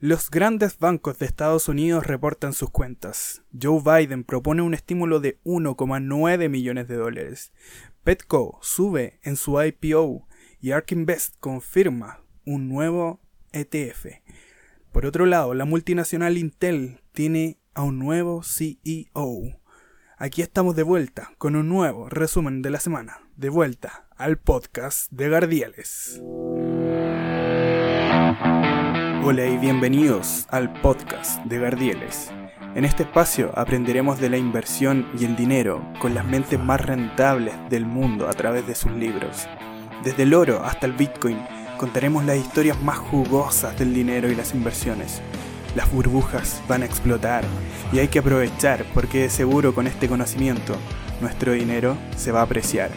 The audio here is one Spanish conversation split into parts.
Los grandes bancos de Estados Unidos reportan sus cuentas. Joe Biden propone un estímulo de 1,9 millones de dólares. Petco sube en su IPO y ARK Invest confirma un nuevo ETF. Por otro lado, la multinacional Intel tiene a un nuevo CEO. Aquí estamos de vuelta con un nuevo resumen de la semana. De vuelta al podcast de Gardiales. Hola y bienvenidos al podcast de Gardieles. En este espacio aprenderemos de la inversión y el dinero con las mentes más rentables del mundo a través de sus libros. Desde el oro hasta el Bitcoin contaremos las historias más jugosas del dinero y las inversiones. Las burbujas van a explotar y hay que aprovechar porque de seguro con este conocimiento nuestro dinero se va a apreciar.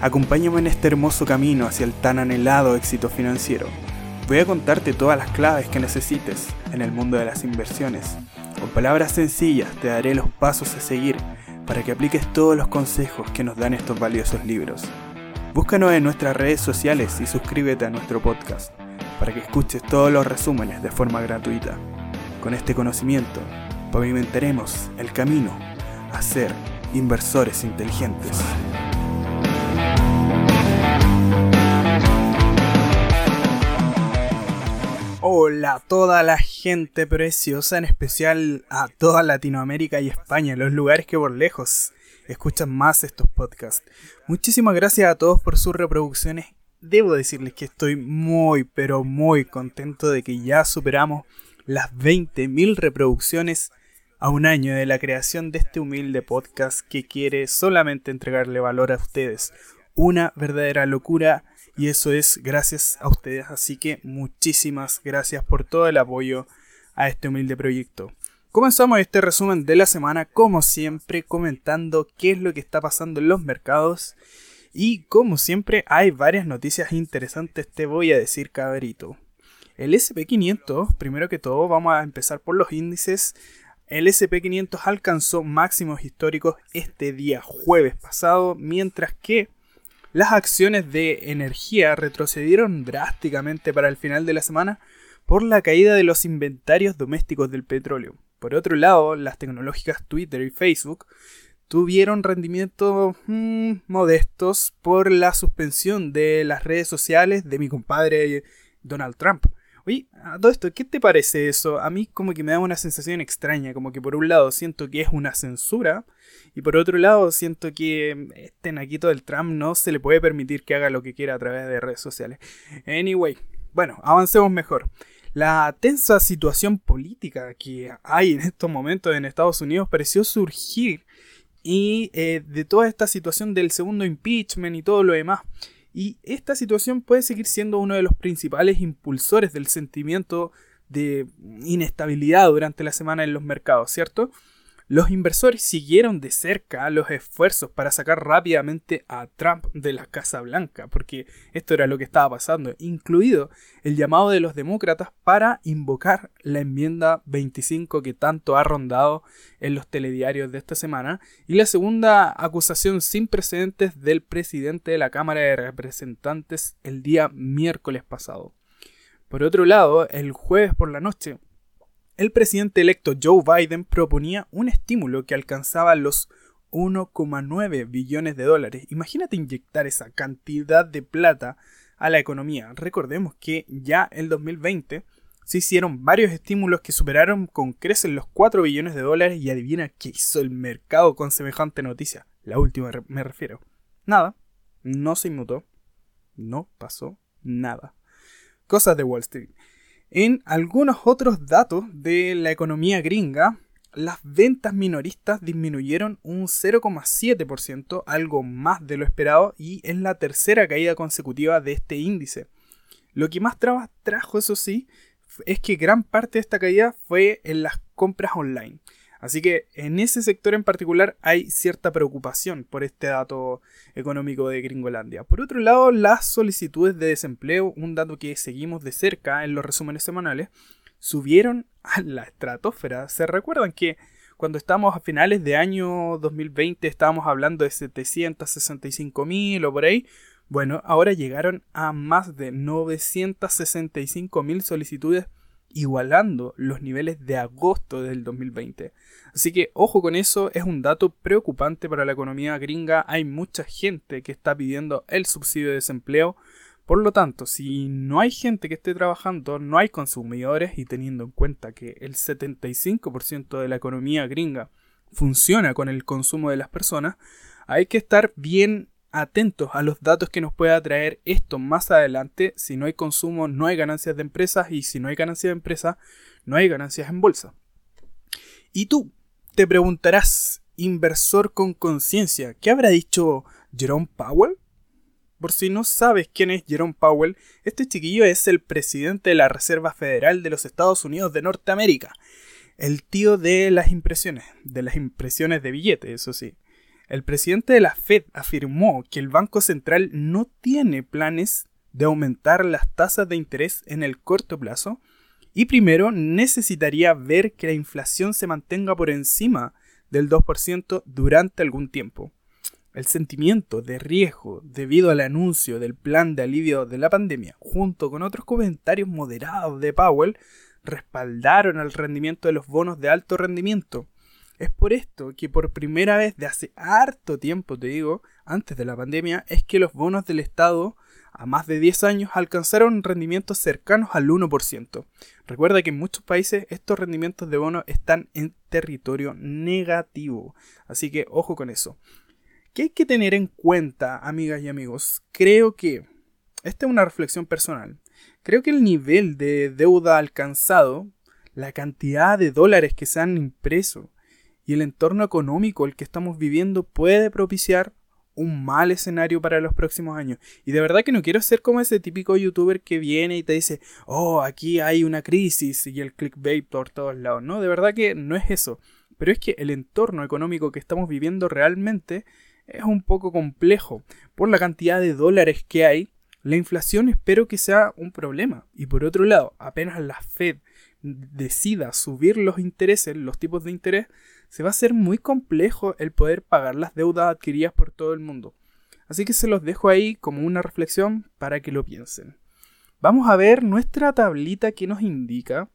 Acompáñame en este hermoso camino hacia el tan anhelado éxito financiero. Voy a contarte todas las claves que necesites en el mundo de las inversiones. Con palabras sencillas te daré los pasos a seguir para que apliques todos los consejos que nos dan estos valiosos libros. Búscanos en nuestras redes sociales y suscríbete a nuestro podcast para que escuches todos los resúmenes de forma gratuita. Con este conocimiento pavimentaremos el camino a ser inversores inteligentes. Hola a toda la gente preciosa, en especial a toda Latinoamérica y España, los lugares que por lejos escuchan más estos podcasts. Muchísimas gracias a todos por sus reproducciones. Debo decirles que estoy muy, pero muy contento de que ya superamos las 20.000 reproducciones a un año de la creación de este humilde podcast que quiere solamente entregarle valor a ustedes. Una verdadera locura y eso es gracias a ustedes. Así que muchísimas gracias por todo el apoyo a este humilde proyecto. Comenzamos este resumen de la semana, como siempre, comentando qué es lo que está pasando en los mercados. Y como siempre, hay varias noticias interesantes, te voy a decir, cabrito. El SP500, primero que todo, vamos a empezar por los índices. El SP500 alcanzó máximos históricos este día jueves pasado, mientras que las acciones de energía retrocedieron drásticamente para el final de la semana por la caída de los inventarios domésticos del petróleo. Por otro lado, las tecnológicas Twitter y Facebook tuvieron rendimientos mm, modestos por la suspensión de las redes sociales de mi compadre Donald Trump. Oye, a todo esto, ¿qué te parece eso? A mí como que me da una sensación extraña, como que por un lado siento que es una censura y por otro lado siento que este naquito del Trump no se le puede permitir que haga lo que quiera a través de redes sociales. Anyway, bueno, avancemos mejor. La tensa situación política que hay en estos momentos en Estados Unidos pareció surgir y eh, de toda esta situación del segundo impeachment y todo lo demás. Y esta situación puede seguir siendo uno de los principales impulsores del sentimiento de inestabilidad durante la semana en los mercados, ¿cierto? Los inversores siguieron de cerca los esfuerzos para sacar rápidamente a Trump de la Casa Blanca, porque esto era lo que estaba pasando, incluido el llamado de los demócratas para invocar la enmienda 25 que tanto ha rondado en los telediarios de esta semana, y la segunda acusación sin precedentes del presidente de la Cámara de Representantes el día miércoles pasado. Por otro lado, el jueves por la noche, el presidente electo Joe Biden proponía un estímulo que alcanzaba los 1,9 billones de dólares. Imagínate inyectar esa cantidad de plata a la economía. Recordemos que ya en 2020 se hicieron varios estímulos que superaron con creces los 4 billones de dólares y adivina qué hizo el mercado con semejante noticia. La última me refiero. Nada, no se inmutó, no pasó nada. Cosas de Wall Street. En algunos otros datos de la economía gringa, las ventas minoristas disminuyeron un 0,7%, algo más de lo esperado, y es la tercera caída consecutiva de este índice. Lo que más trajo, eso sí, es que gran parte de esta caída fue en las compras online. Así que en ese sector en particular hay cierta preocupación por este dato económico de Gringolandia. Por otro lado, las solicitudes de desempleo, un dato que seguimos de cerca en los resúmenes semanales, subieron a la estratosfera. ¿Se recuerdan que cuando estábamos a finales de año 2020 estábamos hablando de 765 mil o por ahí? Bueno, ahora llegaron a más de 965 mil solicitudes igualando los niveles de agosto del 2020. Así que ojo con eso, es un dato preocupante para la economía gringa. Hay mucha gente que está pidiendo el subsidio de desempleo. Por lo tanto, si no hay gente que esté trabajando, no hay consumidores y teniendo en cuenta que el 75% de la economía gringa funciona con el consumo de las personas, hay que estar bien atentos a los datos que nos pueda traer esto más adelante. Si no hay consumo, no hay ganancias de empresas y si no hay ganancias de empresas, no hay ganancias en bolsa. Y tú te preguntarás, inversor con conciencia, ¿qué habrá dicho Jerome Powell? Por si no sabes quién es Jerome Powell, este chiquillo es el presidente de la Reserva Federal de los Estados Unidos de Norteamérica. El tío de las impresiones, de las impresiones de billetes, eso sí. El presidente de la Fed afirmó que el Banco Central no tiene planes de aumentar las tasas de interés en el corto plazo y primero necesitaría ver que la inflación se mantenga por encima del 2% durante algún tiempo. El sentimiento de riesgo debido al anuncio del plan de alivio de la pandemia, junto con otros comentarios moderados de Powell, respaldaron el rendimiento de los bonos de alto rendimiento, es por esto que por primera vez de hace harto tiempo, te digo, antes de la pandemia, es que los bonos del Estado a más de 10 años alcanzaron rendimientos cercanos al 1%. Recuerda que en muchos países estos rendimientos de bonos están en territorio negativo, así que ojo con eso. ¿Qué hay que tener en cuenta, amigas y amigos? Creo que, esta es una reflexión personal, creo que el nivel de deuda alcanzado, la cantidad de dólares que se han impreso, y el entorno económico el que estamos viviendo puede propiciar un mal escenario para los próximos años. Y de verdad que no quiero ser como ese típico youtuber que viene y te dice, oh, aquí hay una crisis y el clickbait por todos lados. No, de verdad que no es eso. Pero es que el entorno económico que estamos viviendo realmente es un poco complejo. Por la cantidad de dólares que hay, la inflación espero que sea un problema. Y por otro lado, apenas la Fed decida subir los intereses, los tipos de interés, se va a hacer muy complejo el poder pagar las deudas adquiridas por todo el mundo. Así que se los dejo ahí como una reflexión para que lo piensen. Vamos a ver nuestra tablita que nos indica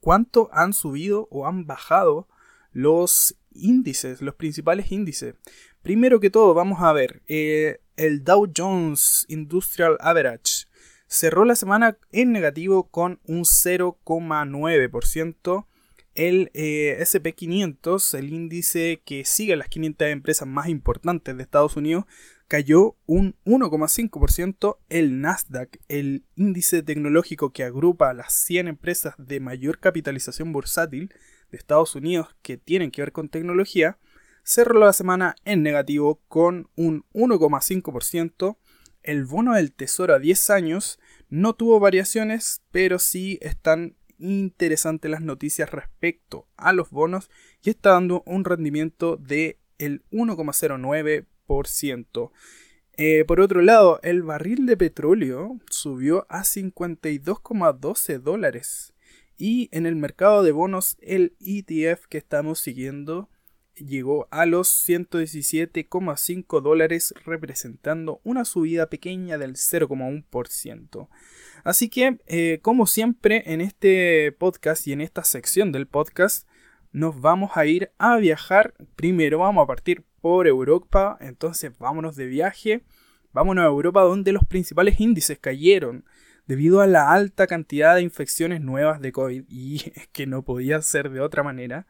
cuánto han subido o han bajado los índices, los principales índices. Primero que todo, vamos a ver eh, el Dow Jones Industrial Average. Cerró la semana en negativo con un 0,9% el eh, SP500, el índice que sigue las 500 empresas más importantes de Estados Unidos, cayó un 1,5%. El Nasdaq, el índice tecnológico que agrupa a las 100 empresas de mayor capitalización bursátil de Estados Unidos que tienen que ver con tecnología, cerró la semana en negativo con un 1,5%. El bono del tesoro a 10 años no tuvo variaciones, pero sí están interesantes las noticias respecto a los bonos y está dando un rendimiento de el 1,09%. Eh, por otro lado, el barril de petróleo subió a 52,12 dólares. Y en el mercado de bonos, el ETF que estamos siguiendo llegó a los 117,5 dólares, representando una subida pequeña del 0,1%. Así que, eh, como siempre, en este podcast y en esta sección del podcast, nos vamos a ir a viajar. Primero vamos a partir por Europa, entonces vámonos de viaje. Vámonos a Europa donde los principales índices cayeron debido a la alta cantidad de infecciones nuevas de COVID y es que no podía ser de otra manera.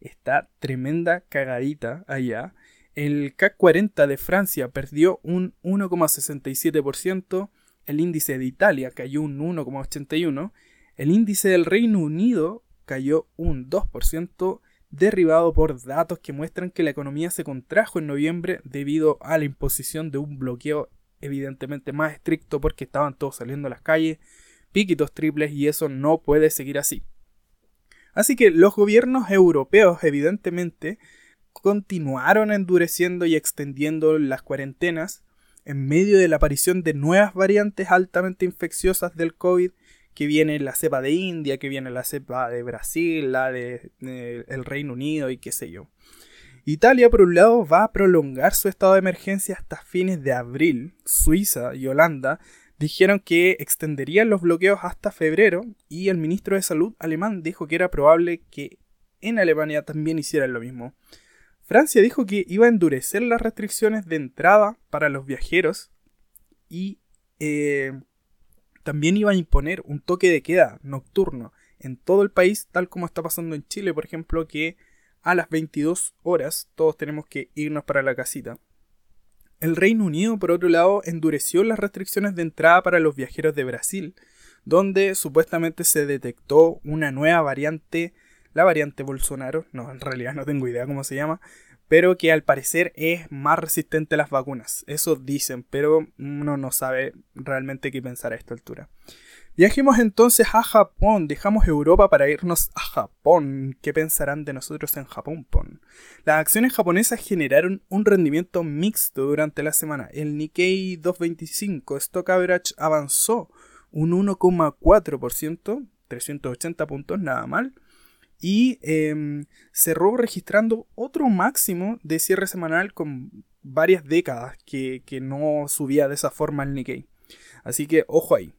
Está tremenda cagadita allá. El CAC 40 de Francia perdió un 1,67%, el índice de Italia cayó un 1,81%, el índice del Reino Unido cayó un 2%, derribado por datos que muestran que la economía se contrajo en noviembre debido a la imposición de un bloqueo evidentemente más estricto porque estaban todos saliendo a las calles, piquitos triples y eso no puede seguir así. Así que los gobiernos europeos evidentemente continuaron endureciendo y extendiendo las cuarentenas en medio de la aparición de nuevas variantes altamente infecciosas del COVID, que viene la cepa de India, que viene la cepa de Brasil, la de, el Reino Unido y qué sé yo. Italia, por un lado, va a prolongar su estado de emergencia hasta fines de abril. Suiza y Holanda dijeron que extenderían los bloqueos hasta febrero y el ministro de Salud alemán dijo que era probable que en Alemania también hicieran lo mismo. Francia dijo que iba a endurecer las restricciones de entrada para los viajeros y eh, también iba a imponer un toque de queda nocturno en todo el país, tal como está pasando en Chile, por ejemplo, que a las 22 horas todos tenemos que irnos para la casita. El Reino Unido, por otro lado, endureció las restricciones de entrada para los viajeros de Brasil, donde supuestamente se detectó una nueva variante, la variante Bolsonaro, no, en realidad no tengo idea cómo se llama, pero que al parecer es más resistente a las vacunas. Eso dicen, pero uno no sabe realmente qué pensar a esta altura. Viajemos entonces a Japón, dejamos Europa para irnos a Japón. ¿Qué pensarán de nosotros en Japón? Pon? Las acciones japonesas generaron un rendimiento mixto durante la semana. El Nikkei 225 Stock Average avanzó un 1,4%, 380 puntos, nada mal. Y em, cerró registrando otro máximo de cierre semanal con varias décadas que, que no subía de esa forma el Nikkei. Así que ojo ahí.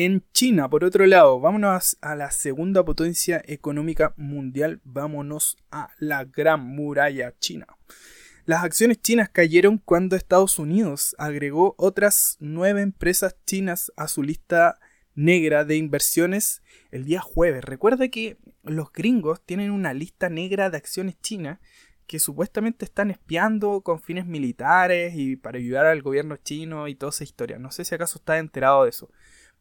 En China, por otro lado, vámonos a la segunda potencia económica mundial, vámonos a la gran muralla china. Las acciones chinas cayeron cuando Estados Unidos agregó otras nueve empresas chinas a su lista negra de inversiones el día jueves. Recuerda que los gringos tienen una lista negra de acciones chinas que supuestamente están espiando con fines militares y para ayudar al gobierno chino y toda esa historia. No sé si acaso está enterado de eso.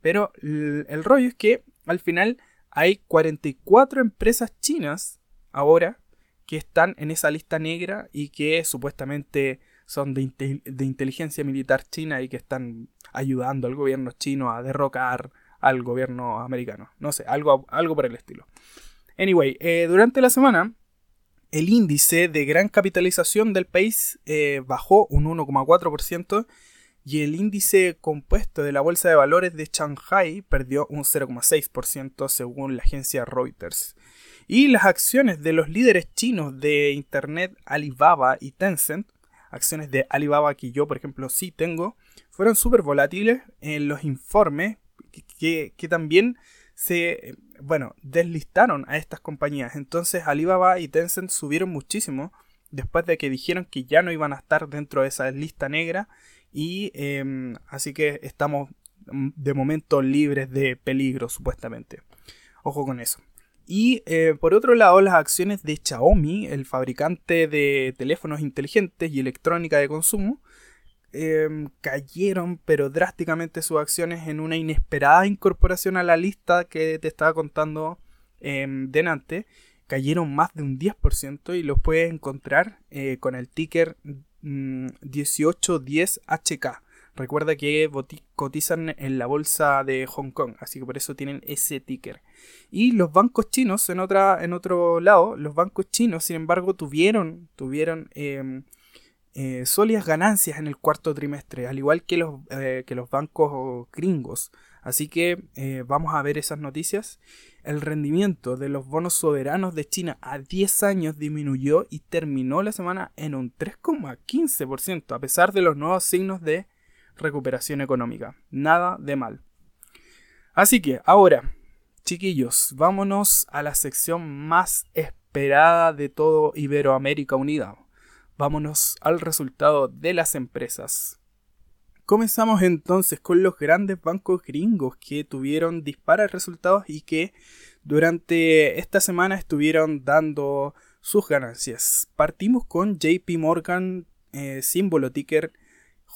Pero el rollo es que al final hay 44 empresas chinas ahora que están en esa lista negra y que supuestamente son de, inteligencia militar china y que están ayudando al gobierno chino a derrocar al gobierno americano. No sé, algo, algo por el estilo. Anyway, eh, durante la semana el índice de gran capitalización del país eh, bajó un 1,4% y el índice compuesto de la Bolsa de Valores de Shanghai perdió un 0,6% según la agencia Reuters. Y las acciones de los líderes chinos de Internet Alibaba y Tencent, acciones de Alibaba que yo por ejemplo sí tengo, fueron súper volátiles en los informes que, que también se, bueno, deslistaron a estas compañías. Entonces Alibaba y Tencent subieron muchísimo después de que dijeron que ya no iban a estar dentro de esa lista negra y em, así que estamos mm, de momento libres de peligro, supuestamente. Ojo con eso. Y eh, por otro lado, las acciones de Xiaomi, el fabricante de teléfonos inteligentes y electrónica de consumo, em, cayeron pero drásticamente sus acciones en una inesperada incorporación a la lista que te estaba contando eh, delante. Cayeron más de un 10% y los puedes encontrar eh, con el ticker 1810HK. Mm, Recuerda que cotizan en la bolsa de Hong Kong, así que por eso tienen ese ticker. Y los bancos chinos, en, otra, en otro lado, los bancos chinos, sin embargo, tuvieron, tuvieron em, eh, sólidas ganancias en el cuarto trimestre, al igual que los, eh, que los bancos gringos. Así que eh, vamos a ver esas noticias. El rendimiento de los bonos soberanos de China a 10 años disminuyó y terminó la semana en un 3,15%, a pesar de los nuevos signos de recuperación económica. Nada de mal. Así que ahora, chiquillos, vámonos a la sección más esperada de todo Iberoamérica Unida. Vámonos al resultado de las empresas. Comenzamos entonces con los grandes bancos gringos que tuvieron disparos resultados y que durante esta semana estuvieron dando sus ganancias. Partimos con JP Morgan, eh, símbolo ticker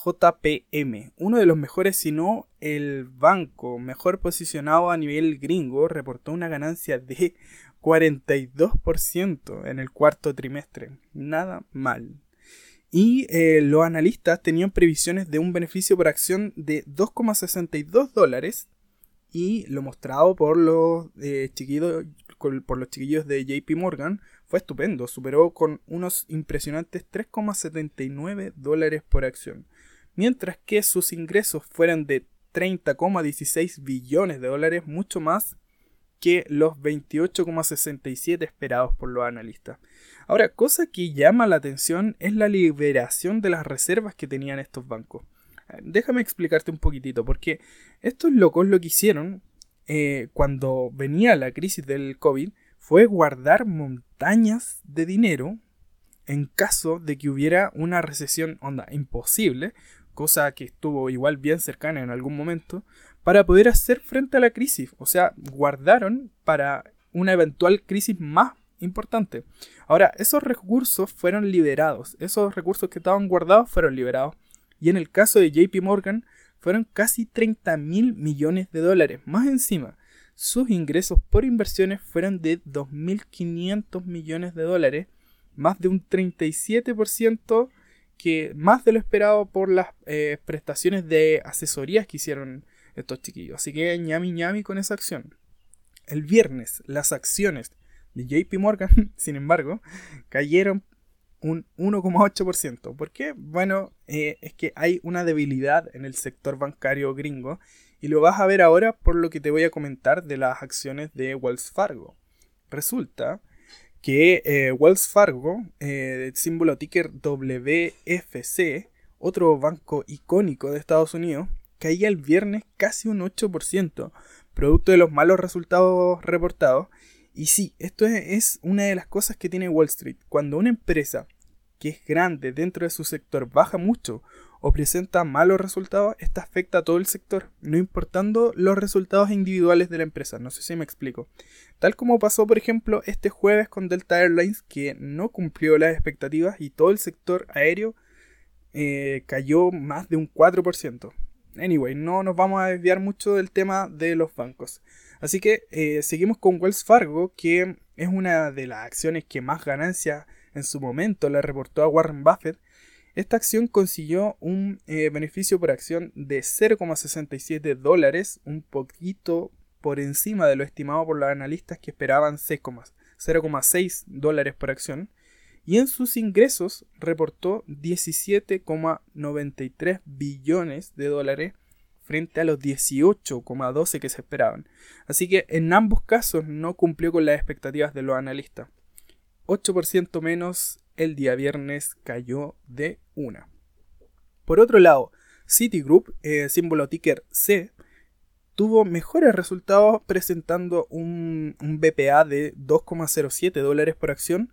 JPM, uno de los mejores, si no el banco mejor posicionado a nivel gringo, reportó una ganancia de 42% en el cuarto trimestre. Nada mal. Y eh, los analistas tenían previsiones de un beneficio por acción de 2,62 dólares. Y lo mostrado por los, eh, chiquillos, por los chiquillos de JP Morgan fue estupendo. Superó con unos impresionantes 3,79 dólares por acción. Mientras que sus ingresos fueron de 30,16 billones de dólares, mucho más que los 28,67 esperados por los analistas. Ahora, cosa que llama la atención es la liberación de las reservas que tenían estos bancos. Déjame explicarte un poquitito, porque estos locos lo que hicieron eh, cuando venía la crisis del COVID fue guardar montañas de dinero en caso de que hubiera una recesión onda imposible, cosa que estuvo igual bien cercana en algún momento, para poder hacer frente a la crisis. O sea, guardaron para una eventual crisis más importante. Ahora, esos recursos fueron liberados. Esos recursos que estaban guardados fueron liberados. Y en el caso de JP Morgan, fueron casi 30 mil millones de dólares. Más encima, sus ingresos por inversiones fueron de 2.500 millones de dólares, más de un 37% que más de lo esperado por las eh, prestaciones de asesorías que hicieron estos chiquillos. Así que ñami ñami con esa acción. El viernes las acciones de JP Morgan, sin embargo, cayeron un 1,8%. ¿Por qué? Bueno, eh, es que hay una debilidad en el sector bancario gringo y lo vas a ver ahora por lo que te voy a comentar de las acciones de Wells Fargo. Resulta que eh, Wells Fargo, eh, símbolo ticker WFC, otro banco icónico de Estados Unidos, caía el viernes casi un 8%, producto de los malos resultados reportados. Y sí, esto es, una de las cosas que tiene Wall Street. Cuando una empresa que es grande dentro de su sector baja mucho o presenta malos resultados, esto afecta a todo el sector, no importando los resultados individuales de la empresa. No sé si me explico. Tal como pasó, por ejemplo, este jueves con Delta Airlines, que no cumplió las expectativas y todo el sector aéreo eh, cayó más de un 4%. Anyway, no nos vamos a desviar mucho del tema de los bancos. Así que eh, seguimos con Wells Fargo, que es una de las acciones que más ganancia en su momento le reportó a Warren Buffett esta acción consiguió un eh, beneficio por acción de 0,67 dólares, un poquito por encima de lo estimado por los analistas que esperaban 0,6 dólares por acción, y en sus ingresos reportó 17,93 billones de dólares frente a los 18,12 que se esperaban. Así que en ambos casos no cumplió con las expectativas de los analistas. 8% menos el día viernes cayó de una. Por otro lado, Citigroup, eh, símbolo ticker C, tuvo mejores resultados presentando un, un BPA de 2,07 dólares por acción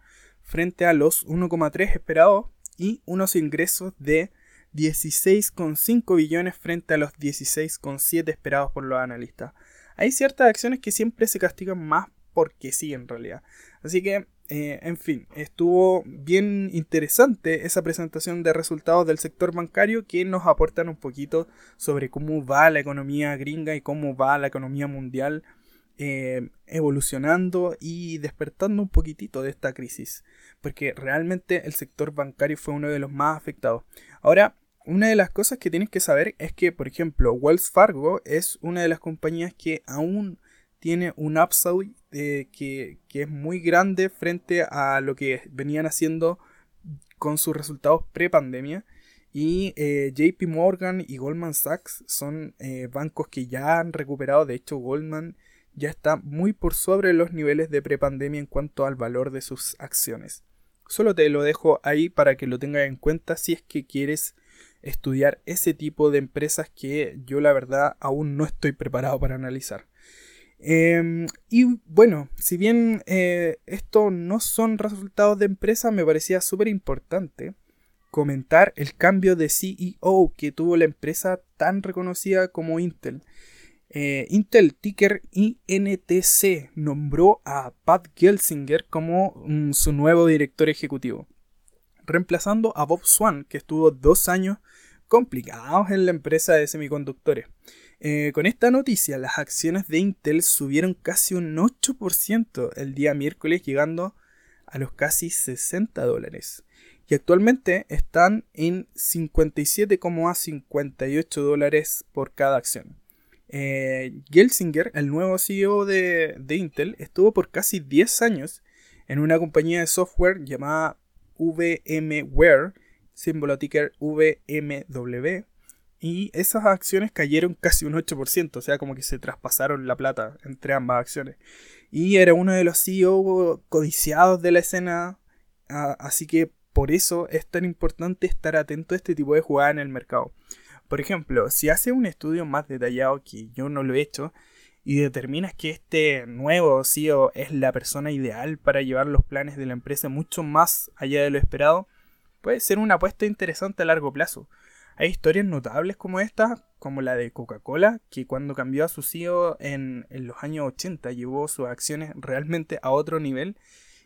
frente a los 1,3 esperados y unos ingresos de 16,5 billones frente a los 16,7 esperados por los analistas. Hay ciertas acciones que siempre se castigan más porque sí en realidad. Así que eh, en fin, estuvo bien interesante esa presentación de resultados del sector bancario que nos aportan un poquito sobre cómo va la economía gringa y cómo va la economía mundial eh, evolucionando y despertando un poquitito de esta crisis. Porque realmente el sector bancario fue uno de los más afectados. Ahora, una de las cosas que tienes que saber es que, por ejemplo, Wells Fargo es una de las compañías que aún tiene un upside eh, que, es muy grande frente a lo que venían haciendo con sus resultados pre-pandemia. Y eh, JP Morgan y Goldman Sachs son bancos que ya han recuperado. De hecho, Goldman ya está muy por sobre los niveles de pre-pandemia en cuanto al valor de sus acciones. Solo te lo dejo ahí para que lo tengas en cuenta si es que quieres estudiar ese tipo de empresas que yo la verdad aún no estoy preparado para analizar. Em, y bueno, si bien eh, esto no son resultados de empresa, me parecía súper importante comentar el cambio de CEO que tuvo la empresa tan reconocida como Intel. Eh, Intel Ticker INTC nombró a Pat Gelsinger como mm, su nuevo director ejecutivo, reemplazando a Bob Swan, que estuvo dos años complicados en la empresa de semiconductores. Eh, con esta noticia, las acciones de Intel subieron casi un 8% el día miércoles, llegando a los casi 60 dólares. Y actualmente están en 57,58 dólares por cada acción. Eh, Gelsinger, el nuevo CEO de, de Intel, estuvo por casi 10 años en una compañía de software llamada VMware, símbolo ticker VMW, y esas acciones cayeron casi un 8%, o sea, como que se traspasaron la plata entre ambas acciones. Y era uno de los CEO codiciados de la escena, así que por eso es tan importante estar atento a este tipo de jugadas en el mercado. Por ejemplo, si haces un estudio más detallado que yo no lo he hecho y determinas que este nuevo CEO es la persona ideal para llevar los planes de la empresa mucho más allá de lo esperado, puede ser una apuesta interesante a largo plazo. Hay historias notables como esta, como la de Coca-Cola, que cuando cambió a su CEO en, en, los años 80 llevó sus acciones realmente a otro nivel.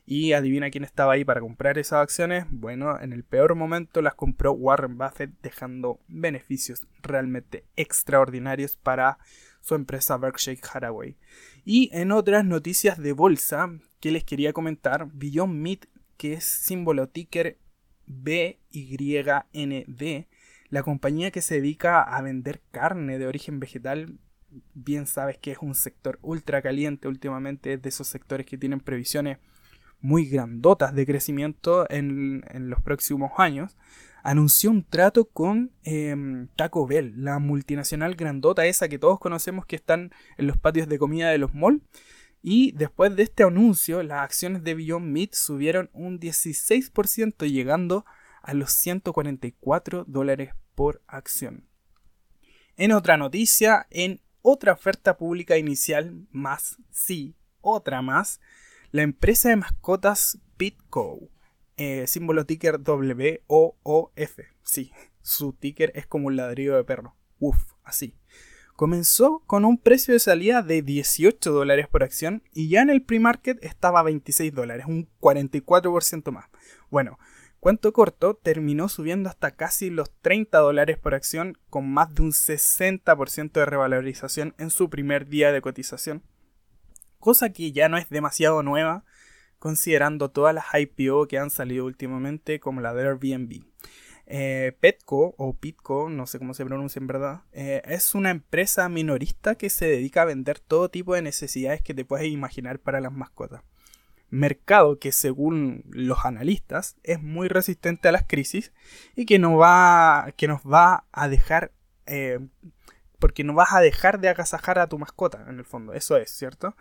Y adivina quién estaba ahí para comprar esas acciones. Bueno, en el peor momento las compró Warren Buffett, dejando beneficios realmente extraordinarios para su empresa Berkshire Hathaway. Y en otras noticias de bolsa que les quería comentar, Beyond Meat, que es símbolo ticker BYND, la compañía que se dedica a vender carne de origen vegetal, bien sabes que es un sector ultra caliente últimamente, es de esos sectores que tienen previsiones muy grandotas de crecimiento en, los próximos años, anunció un trato con em, Taco Bell, la multinacional grandota esa que todos conocemos que están en los patios de comida de los malls. Y después de este anuncio, las acciones de Beyond Meat subieron un 16%, llegando a los 144 dólares por acción. En otra noticia, en otra oferta pública inicial más, sí, otra más, la empresa de mascotas Pitco, eh, símbolo ticker W-O-O-F, sí, su ticker es como un ladrillo de perro, uff, así. Comenzó con un precio de salida de 18 dólares por acción y ya en el pre-market estaba a 26 dólares, un 44% más. Bueno, Cuento corto, terminó subiendo hasta casi los 30 dólares por acción con más de un 60% de revalorización en su primer día de cotización. Cosa que ya no es demasiado nueva considerando todas las IPO que han salido últimamente como la de Airbnb. Eh, Petco o Pitco, no sé cómo se pronuncia en verdad, eh, es una empresa minorista que se dedica a vender todo tipo de necesidades que te puedes imaginar para las mascotas mercado que según los analistas es muy resistente a las crisis y que, no va, que nos va a dejar, eh, porque no vas a dejar de agasajar a tu mascota en el fondo, eso es, ¿cierto?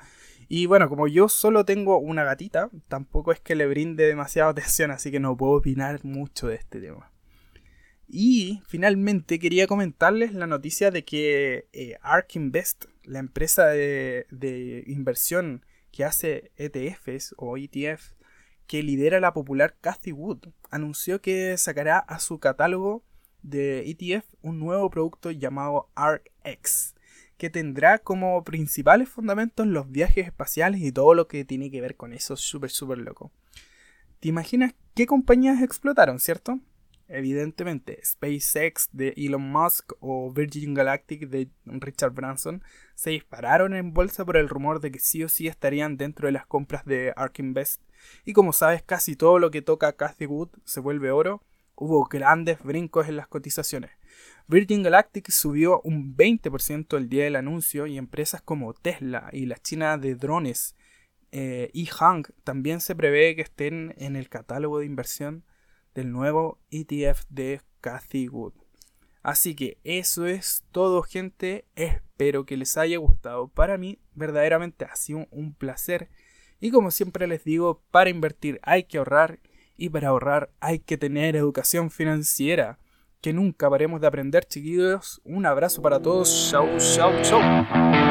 Y bueno, como yo solo tengo una gatita, tampoco es que le brinde demasiada atención, así que no puedo opinar mucho de este tema. Y finalmente quería comentarles la noticia de que eh, Ark Invest, la empresa de, de inversión que hace ETFs o ETF que lidera la popular Cathy Wood, anunció que sacará a su catálogo de ETF un nuevo producto llamado ARKX, que tendrá como principales fundamentos los viajes espaciales y todo lo que tiene que ver con eso súper, súper loco. ¿Te imaginas qué compañías explotaron, cierto? evidentemente SpaceX de Elon Musk o Virgin Galactic de Richard Branson se dispararon en bolsa por el rumor de que sí o sí estarían dentro de las compras de Ark Invest. Y como sabes, casi todo lo que toca Cathy Wood se vuelve oro. Hubo grandes brincos en las cotizaciones. Virgin Galactic subió un 20% el día del anuncio y empresas como Tesla y la china de drones eh, y también se prevé que estén en el catálogo de inversión del nuevo ETF de Cathy Wood. Así que eso es todo gente, espero que les haya gustado. Para mí verdaderamente ha sido un placer y como siempre les digo, para invertir hay que ahorrar y para ahorrar hay que tener educación financiera. Que nunca paremos de aprender chiquillos. Un abrazo para todos. Chau, chau, chau.